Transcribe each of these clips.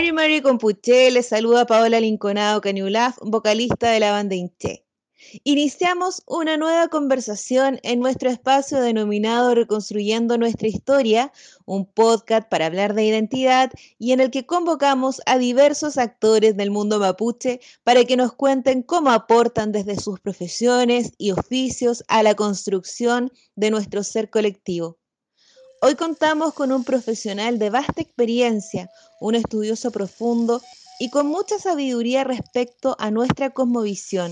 Mari Mari Compuche les saluda a Paola Linconado Caniulaf, vocalista de la banda Inche. Iniciamos una nueva conversación en nuestro espacio denominado Reconstruyendo nuestra historia, un podcast para hablar de identidad y en el que convocamos a diversos actores del mundo mapuche para que nos cuenten cómo aportan desde sus profesiones y oficios a la construcción de nuestro ser colectivo. Hoy contamos con un profesional de vasta experiencia, un estudioso profundo y con mucha sabiduría respecto a nuestra cosmovisión.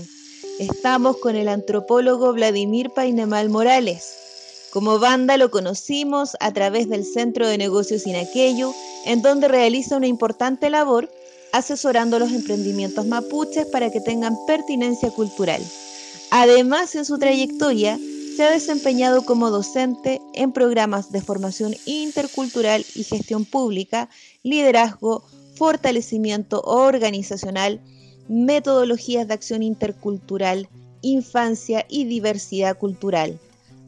Estamos con el antropólogo Vladimir Painemal Morales. Como banda lo conocimos a través del Centro de Negocios Inaqueyu, en donde realiza una importante labor asesorando los emprendimientos mapuches para que tengan pertinencia cultural. Además, en su trayectoria, se ha desempeñado como docente en programas de formación intercultural y gestión pública, liderazgo, fortalecimiento organizacional, metodologías de acción intercultural, infancia y diversidad cultural.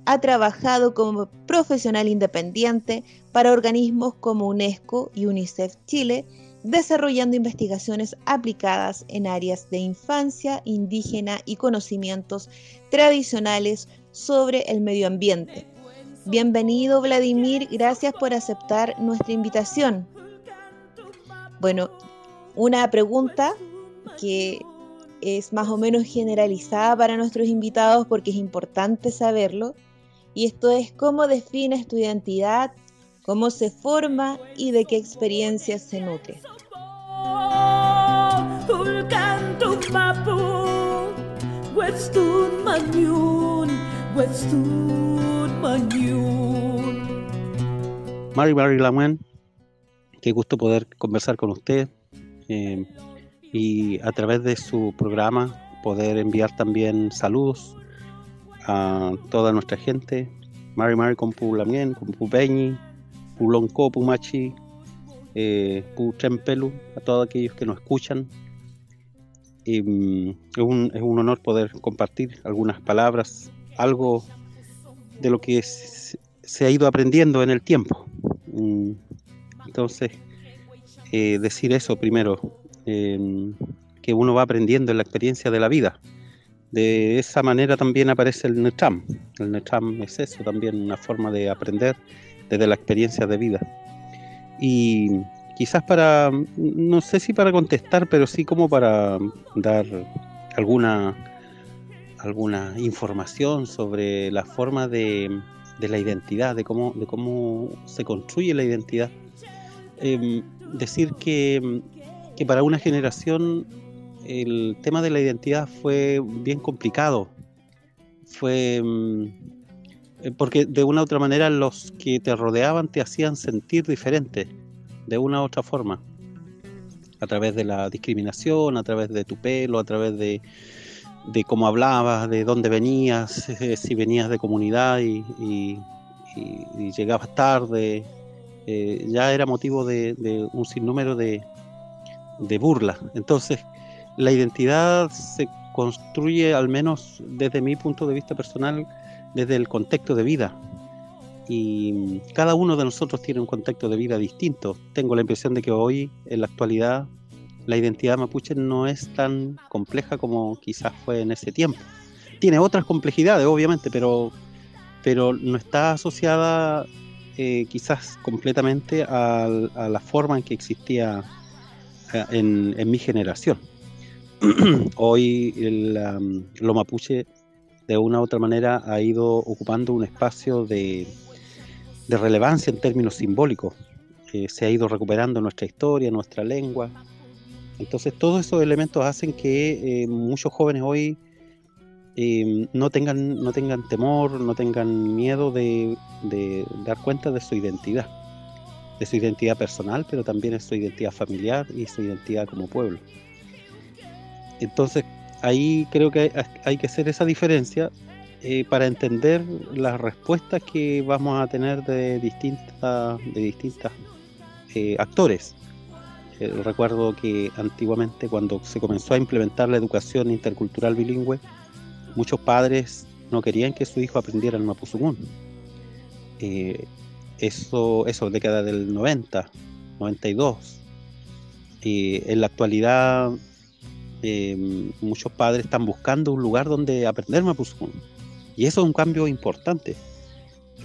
Ha trabajado como profesional independiente para organismos como UNESCO y UNICEF Chile, desarrollando investigaciones aplicadas en áreas de infancia, indígena y conocimientos tradicionales sobre el medio ambiente. Bienvenido Vladimir, gracias por aceptar nuestra invitación. Bueno, una pregunta que es más o menos generalizada para nuestros invitados porque es importante saberlo, y esto es cómo defines tu identidad, cómo se forma y de qué experiencias se nutre. Mari Mari Lamuen, qué gusto poder conversar con usted eh, y a través de su programa poder enviar también saludos a toda nuestra gente. Mari Mari con Lamien, con Peñi, Pulonco, Pumachi, eh, Trempelu, a todos aquellos que nos escuchan. Mm, es un honor poder compartir algunas palabras algo de lo que se ha ido aprendiendo en el tiempo. Mm, entonces, eh, decir eso primero, em, que uno va aprendiendo en la experiencia de la vida. De esa manera también aparece el Netram. El Netram es eso, también una forma de aprender desde la experiencia de vida. Y quizás para, no sé si para contestar, pero sí como para dar alguna alguna información sobre la forma de, la identidad, de cómo, de cómo se construye la identidad. Em, decir que, que, para una generación el tema de la identidad fue bien complicado. Fue em, porque de una u otra manera los que te rodeaban te hacían sentir diferente, de una u otra forma. A través de la discriminación, a través de tu pelo, a través de, de cómo hablabas, de dónde venías, eh, si venías de comunidad y, llegabas tarde, eh, ya era motivo de, un sinnúmero de, de burlas. Entonces, la identidad se construye, al menos desde mi punto de vista personal, desde el contexto de vida. Y cada uno de nosotros tiene un contexto de vida distinto. Tengo la impresión de que hoy, en la actualidad, la identidad mapuche no es tan compleja como quizás fue en ese tiempo. Tiene otras complejidades, obviamente, pero, pero no está asociada eh, quizás completamente a, la forma en que existía eh, en, mi generación. Hoy el, lo mapuche de una u otra manera ha ido ocupando un espacio de, relevancia en términos simbólicos. Eh, se ha ido recuperando nuestra historia, nuestra lengua, entonces todos esos elementos hacen que eh, muchos jóvenes hoy eh, no, tengan, no tengan temor, no tengan miedo de, dar cuenta de su identidad, de su identidad personal, pero también de su identidad familiar y su identidad como pueblo. Entonces ahí creo que hay, que hacer esa diferencia eh, para entender las respuestas que vamos a tener de distintas, de distintas actores eh, recuerdo que antiguamente cuando se comenzó a implementar la educación intercultural bilingüe, muchos padres no querían que su hijo aprendiera el mapuzungún. Eh, eso, eso, década del 90, 92. en la actualidad eh, muchos padres están buscando un lugar donde aprender mapuzungún. Y eso es un cambio importante,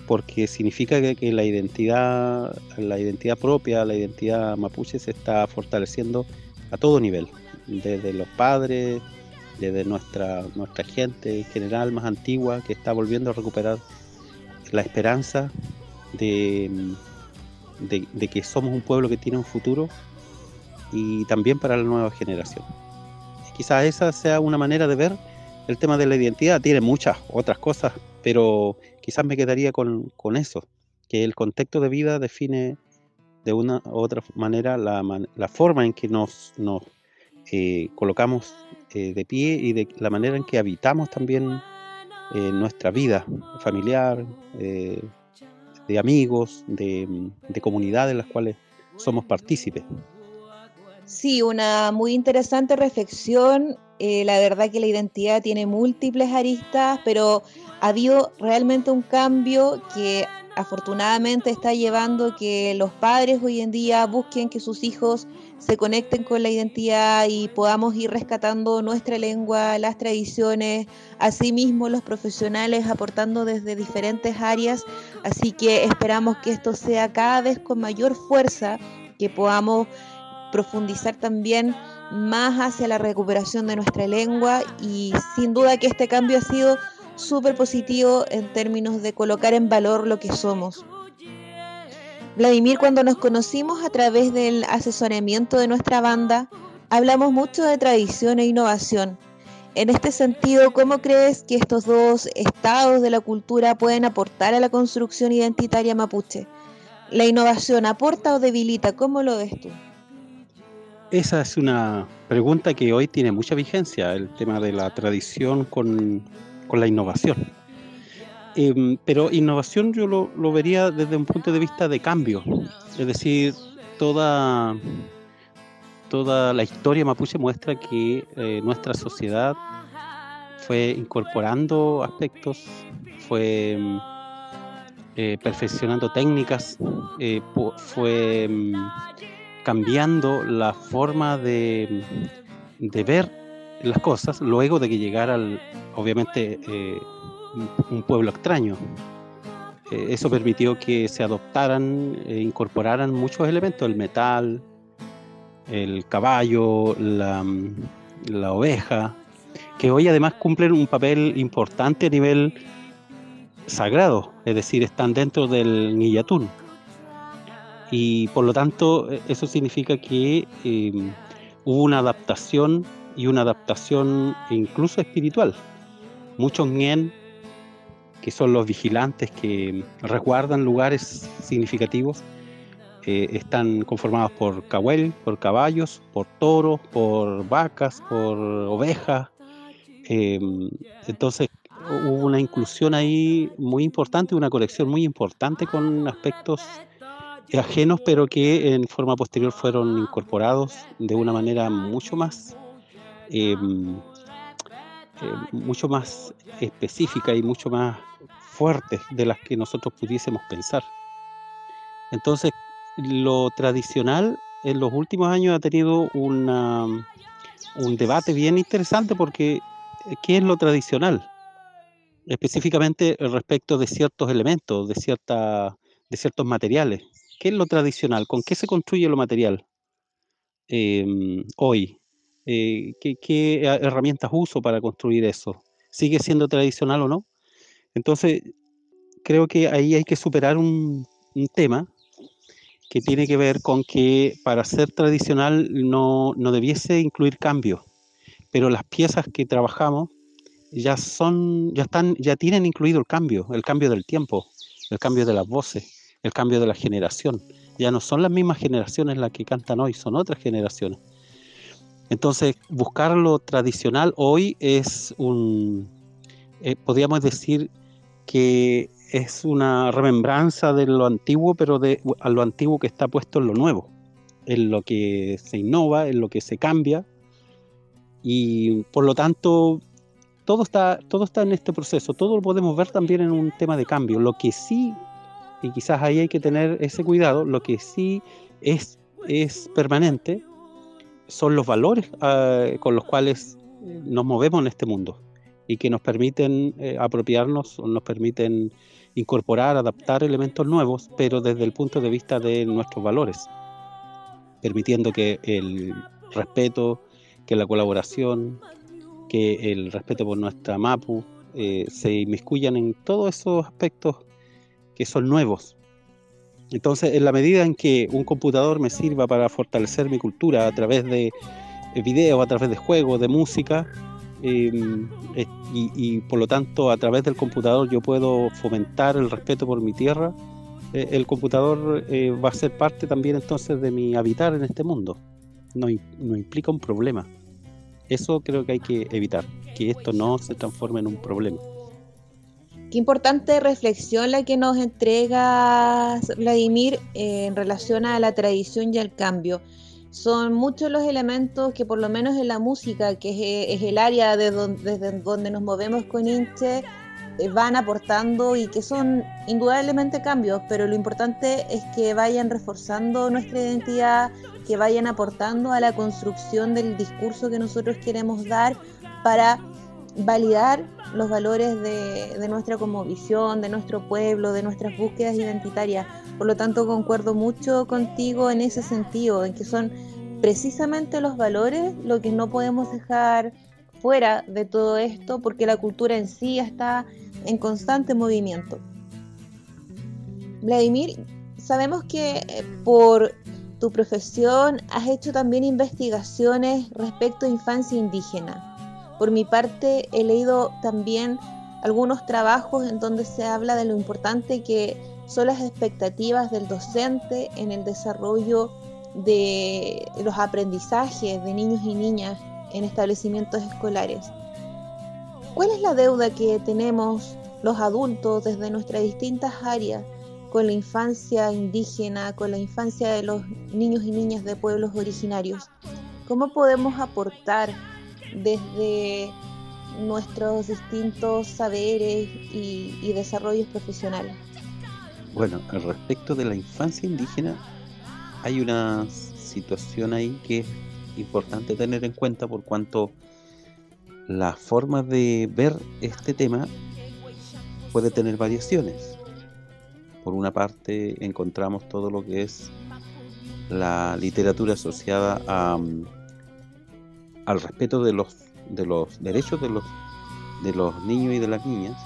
porque significa que, la identidad, la identidad propia, la identidad mapuche se está fortaleciendo a todo nivel, desde los padres, desde nuestra, nuestra gente en general más antigua que está volviendo a recuperar la esperanza de, de que somos un pueblo que tiene un futuro y también para la nueva generación. Quizás esa sea una manera de ver el tema de la identidad. Tiene muchas otras cosas, pero quizás me quedaría con, eso, que el contexto de vida define de una u otra manera la, forma en que nos, nos eh, colocamos eh, de pie y de la manera en que habitamos también eh, nuestra vida familiar, de amigos, de, de comunidades en las cuales somos partícipes. Sí, una muy interesante reflexión. Eh, la verdad que la identidad tiene múltiples aristas, pero ha habido realmente un cambio que afortunadamente está llevando que los padres hoy en día busquen que sus hijos se conecten con la identidad y podamos ir rescatando nuestra lengua, las tradiciones, asimismo los profesionales aportando desde diferentes áreas. Así que esperamos que esto sea cada vez con mayor fuerza, que podamos profundizar también más hacia la recuperación de nuestra lengua y sin duda que este cambio ha sido súper positivo en términos de colocar en valor lo que somos. Vladimir, cuando nos conocimos a través del asesoramiento de nuestra banda, hablamos mucho de tradición e innovación. En este sentido, ¿cómo crees que estos dos estados de la cultura pueden aportar a la construcción identitaria mapuche? ¿La innovación aporta o debilita? ¿Cómo lo ves tú? Esa es una pregunta que hoy tiene mucha vigencia, el tema de la tradición con, la innovación. Em, pero innovación yo lo, vería desde un punto de vista de cambio, es decir, toda, toda la historia mapuche muestra que eh, nuestra sociedad fue incorporando aspectos, fue eh, perfeccionando técnicas, eh, fue em, cambiando la forma de, ver las cosas luego de que llegara, obviamente, eh, un, pueblo extraño. Eh, eso permitió que se adoptaran e incorporaran muchos elementos, el metal, el caballo, la, la oveja, que hoy además cumplen un papel importante a nivel sagrado, es decir, están dentro del Niyatún y por lo tanto e, eso significa que em, hubo una adaptación y una adaptación incluso espiritual. Muchos Ngen, que son los vigilantes que resguardan lugares significativos, eh, están conformados por cahuel, por caballos, por toros, por vacas, por ovejas. Em, entonces hubo una inclusión ahí muy importante, una colección muy importante con aspectos ajenos, pero que en forma posterior fueron incorporados de una manera mucho más, eh, mucho más específica y mucho más fuerte de las que nosotros pudiésemos pensar. Entonces, lo tradicional en los últimos años ha tenido una, un debate bien interesante porque ¿qué es lo tradicional? Específicamente respecto de ciertos elementos, de, cierta, de ciertos materiales. ¿Qué es lo tradicional? ¿Con qué se construye lo material em, hoy? Eh, ¿qué, herramientas uso para construir eso? ¿Sigue siendo tradicional o no? Entonces, creo que ahí hay que superar un, tema que tiene que ver con que para ser tradicional no, no debiese incluir cambios, pero las piezas que trabajamos ya son, ya están, ya tienen incluido el cambio, el cambio del tiempo, el cambio de las voces el cambio de la generación. Ya no son las mismas generaciones las que cantan hoy, son otras generaciones. Entonces, buscar lo tradicional hoy es un, eh, podríamos decir que es una remembranza de lo antiguo, pero de a lo antiguo que está puesto en lo nuevo, en lo que se innova, en lo que se cambia, y por lo tanto todo está, todo está en este proceso, todo lo podemos ver también en un tema de cambio. Lo que sí y quizás ahí hay que tener ese cuidado. Lo que sí es, es permanente son los valores ah, con los cuales nos movemos en este mundo y que nos permiten eh, apropiarnos nos permiten incorporar, adaptar elementos nuevos, pero desde el punto de vista de nuestros valores, permitiendo que el respeto, que la colaboración, que el respeto por nuestra MAPU eh, se inmiscuyan en todos esos aspectos que son nuevos. Entonces, en la medida en que un computador me sirva para fortalecer mi cultura a través de videos, a través de juegos, de música, em, y, por lo tanto a través del computador yo puedo fomentar el respeto por mi tierra, eh, el computador eh, va a ser parte también entonces de mi habitar en este mundo. No, no implica un problema. Eso creo que hay que evitar, que esto no se transforme en un problema. Qué importante reflexión la que nos entrega Vladimir eh, en relación a la tradición y al cambio. Son muchos los elementos que por lo menos en la música, que es, el área de desde donde nos movemos con Inche, eh, van aportando y que son indudablemente cambios, pero lo importante es que vayan reforzando nuestra identidad, que vayan aportando a la construcción del discurso que nosotros queremos dar para validar los valores de, nuestra como visión, de nuestro pueblo, de nuestras búsquedas identitarias. Por lo tanto, concuerdo mucho contigo en ese sentido, en que son precisamente los valores lo que no podemos dejar fuera de todo esto, porque la cultura en sí está en constante movimiento. Vladimir, sabemos que eh, por tu profesión has hecho también investigaciones respecto a infancia indígena. Por mi parte, he leído también algunos trabajos en donde se habla de lo importante que son las expectativas del docente en el desarrollo de los aprendizajes de niños y niñas en establecimientos escolares. ¿Cuál es la deuda que tenemos los adultos desde nuestras distintas áreas con la infancia indígena, con la infancia de los niños y niñas de pueblos originarios? ¿Cómo podemos aportar desde nuestros distintos saberes y, desarrollos profesionales. Bueno, respecto de la infancia indígena, hay una situación ahí que es importante tener en cuenta por cuanto la forma de ver este tema puede tener variaciones. Por una parte encontramos todo lo que es la literatura asociada a al respeto de los, de los derechos de los, de los niños y de las niñas,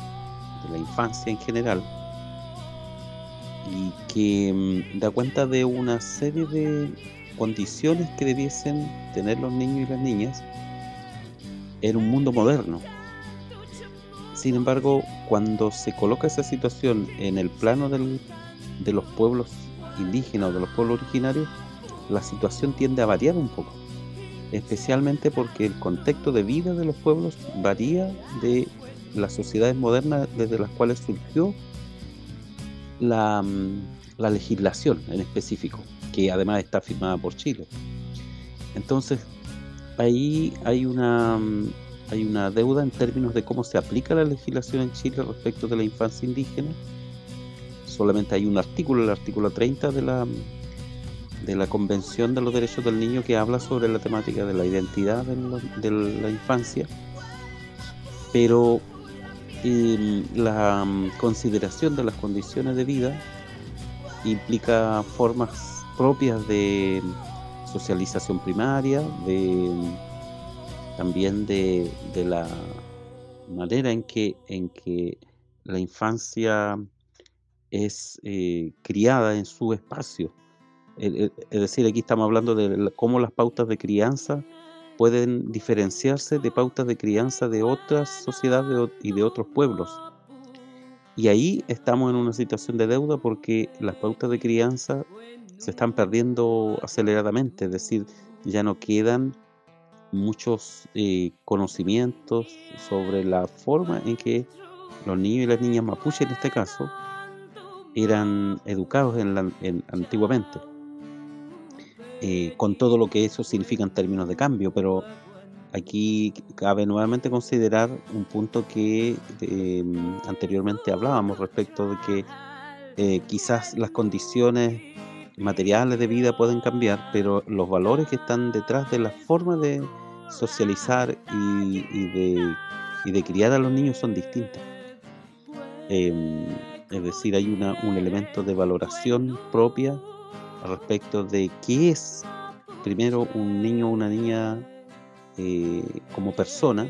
de la infancia en general, y que mm, da cuenta de una serie de condiciones que debiesen tener los niños y las niñas en un mundo moderno. Sin embargo, cuando se coloca esa situación en el plano del, de los pueblos indígenas o de los pueblos originarios, la situación tiende a variar un poco especialmente porque el contexto de vida de los pueblos varía de las sociedades modernas desde las cuales surgió la, mm, legislación en específico, que además está firmada por Chile. Entonces, ahí hay una, mm, hay una deuda en términos de cómo se aplica la legislación en Chile respecto de la infancia indígena. Solamente hay un artículo, el artículo 30 de la de la Convención de los Derechos del Niño que habla sobre la temática de la identidad de, la infancia, pero em, la mm, consideración de las condiciones de vida implica formas propias de socialización primaria, de también de, la manera en que, en que la infancia es eh, criada en su espacio es decir, aquí estamos hablando de cómo las pautas de crianza pueden diferenciarse de pautas de crianza de otras sociedades y de otros pueblos. Y ahí estamos en una situación de deuda porque las pautas de crianza se están perdiendo aceleradamente, es decir, ya no quedan muchos eh, conocimientos sobre la forma en que los niños y las niñas mapuche en este caso eran educados en antiguamente. Eh, con todo lo que eso significa en términos de cambio, pero aquí cabe nuevamente considerar un punto que eh, anteriormente hablábamos respecto de que eh, quizás las condiciones materiales de vida pueden cambiar, pero los valores que están detrás de la forma de socializar y, de, y de criar a los niños son distintas. Em, es decir, hay una, un elemento de valoración propia respecto de qué es primero un niño o una niña eh, como persona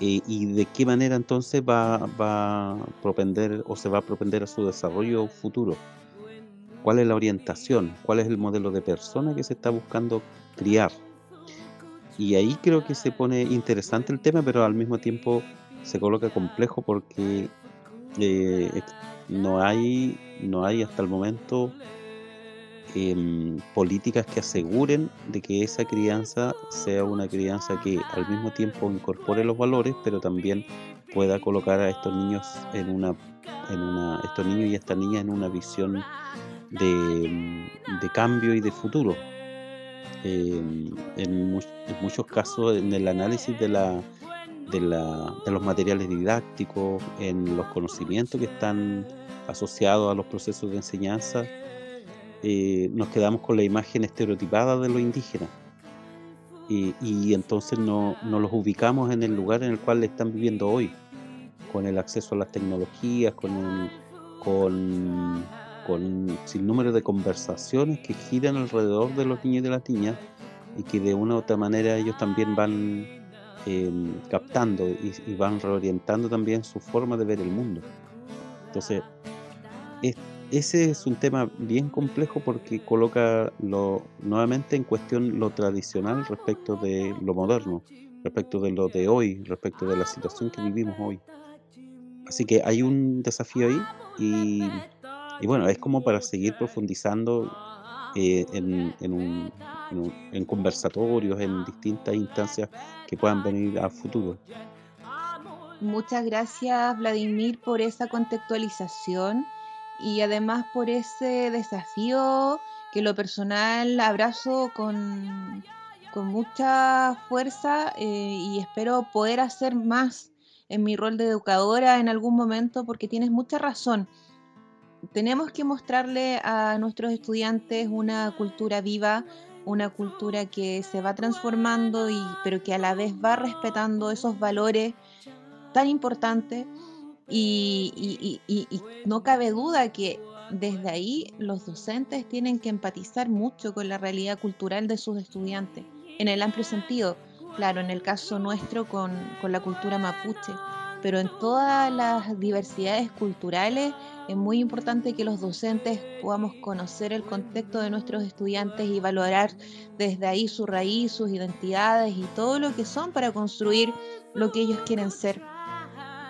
eh, y de qué manera entonces va, va a propender o se va a propender a su desarrollo futuro. ¿Cuál es la orientación? ¿Cuál es el modelo de persona que se está buscando criar? Y ahí creo que se pone interesante el tema, pero al mismo tiempo se coloca complejo porque eh, no hay no hay hasta el momento em, políticas que aseguren de que esa crianza sea una crianza que al mismo tiempo incorpore los valores, pero también pueda colocar a estos niños en una, en una estos niños y estas niñas en una visión de, de cambio y de futuro. Em, en, muchos casos, en el análisis de, la, de, la, de los materiales didácticos, en los conocimientos que están asociados a los procesos de enseñanza, eh, nos quedamos con la imagen estereotipada de los indígenas. Y, entonces no, no, los ubicamos en el lugar en el cual están viviendo hoy, con el acceso a las tecnologías, con, con con un sinnúmero de conversaciones que giran alrededor de los niños y de las niñas y que de una u otra manera ellos también van em, captando y, van reorientando también su forma de ver el mundo. Entonces, ese es un tema bien complejo porque coloca lo, nuevamente en cuestión lo tradicional respecto de lo moderno, respecto de lo de hoy, respecto de la situación que vivimos hoy. Así que hay un desafío ahí y bueno, es como para seguir profundizando eh, en, en, conversatorios, en distintas instancias que puedan venir a futuro. Muchas gracias Vladimir por esa contextualización y además por ese desafío que lo personal abrazo con, con mucha fuerza eh, y espero poder hacer más en mi rol de educadora en algún momento porque tienes mucha razón tenemos que mostrarle a nuestros estudiantes una cultura viva, una cultura que se va transformando, y, pero que a la vez va respetando esos valores tan importantes. Y, no cabe duda que desde ahí los docentes tienen que empatizar mucho con la realidad cultural de sus estudiantes, en el amplio sentido, claro, en el caso nuestro con, con la cultura mapuche, pero en todas las diversidades culturales es muy importante que los docentes podamos conocer el contexto de nuestros estudiantes y valorar desde ahí su raíz, sus identidades y todo lo que son para construir lo que ellos quieren ser.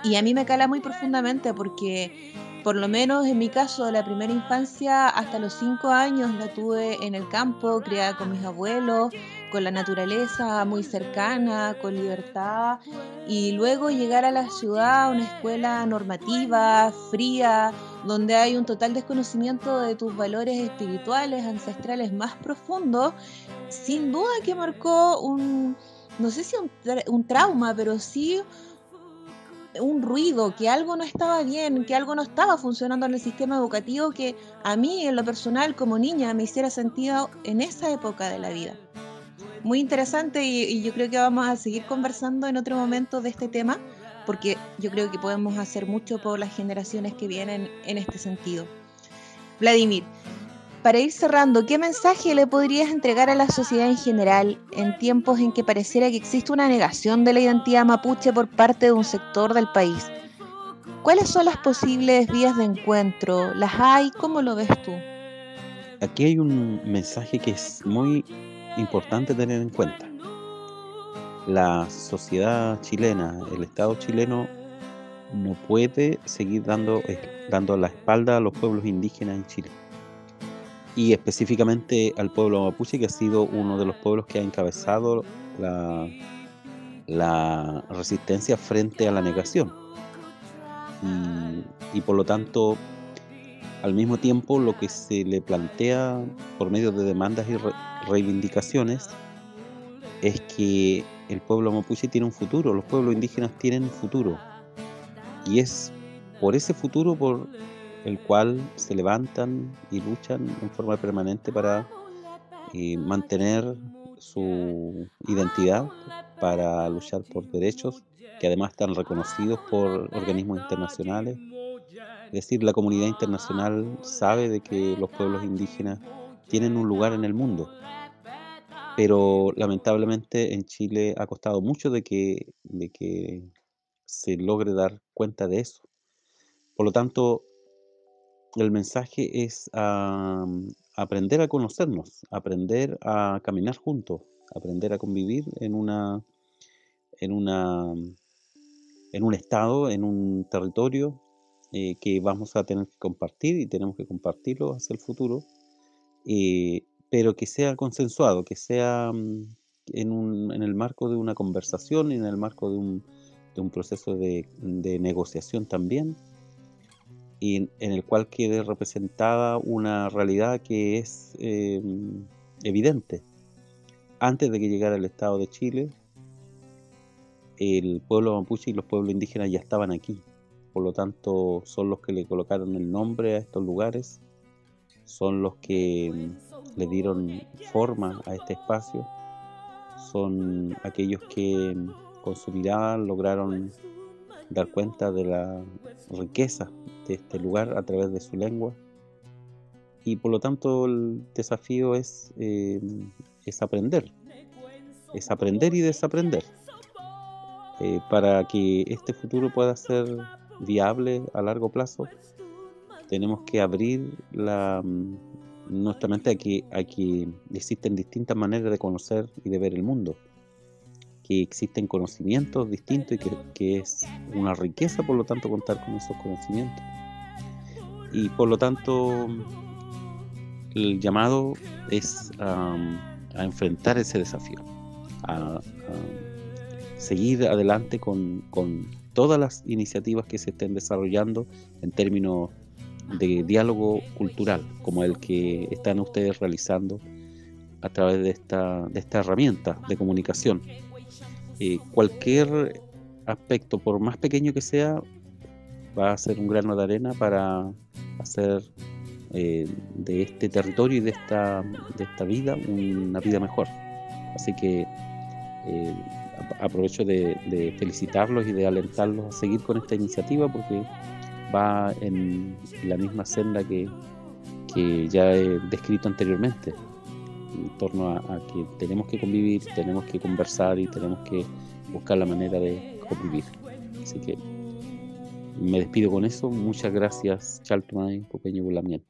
Y a mí me cala muy profundamente porque por lo menos en mi caso, la primera infancia hasta los cinco años la tuve en el campo, criada con mis abuelos, con la naturaleza muy cercana, con libertad, y luego llegar a la ciudad, a una escuela normativa, fría, donde hay un total desconocimiento de tus valores espirituales, ancestrales más profundos, sin duda que marcó un, no sé si un, un trauma, pero sí un ruido, que algo no estaba bien, que algo no estaba funcionando en el sistema educativo que a mí en lo personal como niña me hiciera sentido en esa época de la vida. Muy interesante y, yo creo que vamos a seguir conversando en otro momento de este tema porque yo creo que podemos hacer mucho por las generaciones que vienen en este sentido. Vladimir, para ir cerrando, ¿qué mensaje le podrías entregar a la sociedad en general en tiempos en que pareciera que existe una negación de la identidad mapuche por parte de un sector del país? ¿Cuáles son las posibles vías de encuentro? ¿Las hay? ¿Cómo lo ves tú? Aquí hay un mensaje que es muy importante tener en cuenta. La sociedad chilena, el Estado chileno, no puede seguir dando, dando la espalda a los pueblos indígenas en Chile y específicamente al pueblo mapuche, que ha sido uno de los pueblos que ha encabezado la, la resistencia frente a la negación. Y, por lo tanto, al mismo tiempo, lo que se le plantea por medio de demandas y reivindicaciones es que el pueblo mapuche tiene un futuro, los pueblos indígenas tienen un futuro. Y es por ese futuro por el cual se levantan y luchan en forma permanente para eh, mantener su identidad, para luchar por derechos que además están reconocidos por organismos internacionales. Es decir, la comunidad internacional sabe de que los pueblos indígenas tienen un lugar en el mundo, pero lamentablemente en Chile ha costado mucho de que, de que se logre dar cuenta de eso. Por lo tanto, el mensaje es aprender a conocernos, aprender a caminar juntos, aprender a convivir en una, en una, en un estado, en un territorio eh, que vamos a tener que compartir y tenemos que compartirlo hacia el futuro, eh, pero que sea consensuado, que sea mm, en, un, en, el marco de una conversación y en el marco de un, de un proceso de, de negociación también y en el cual quede representada una realidad que es em, evidente. Antes de que llegara el Estado de Chile, el pueblo mapuche y los pueblos indígenas ya estaban aquí. Por lo tanto, son los que le colocaron el nombre a estos lugares, son los que em, le dieron forma a este espacio, son aquellos que em, con su mirada lograron dar cuenta de la riqueza de este lugar a través de su lengua. Y por lo tanto el desafío es, eh, es aprender, es aprender y desaprender, eh, para que este futuro pueda ser viable a largo plazo. Tenemos que abrir la, mm, nuestra mente a que, a que existen distintas maneras de conocer y de ver el mundo que existen conocimientos distintos y que, es una riqueza, por lo tanto, contar con esos conocimientos. Y por lo tanto, el llamado es a enfrentar ese desafío, a, seguir adelante con, con, todas las iniciativas que se estén desarrollando en términos de diálogo cultural, como el que están ustedes realizando a través de esta, de esta herramienta de comunicación eh, cualquier aspecto, por más pequeño que sea, va a ser un grano de arena para hacer eh, de este territorio y de esta, de esta vida una vida mejor. Así que eh, aprovecho de, felicitarlos y de alentarlos a seguir con esta iniciativa porque va en la misma senda que, que ya he descrito anteriormente en torno a, que tenemos que convivir, tenemos que conversar y tenemos que buscar la manera de convivir. Así que me despido con eso. Muchas gracias, Chaltumay, Popeño Bulamiel.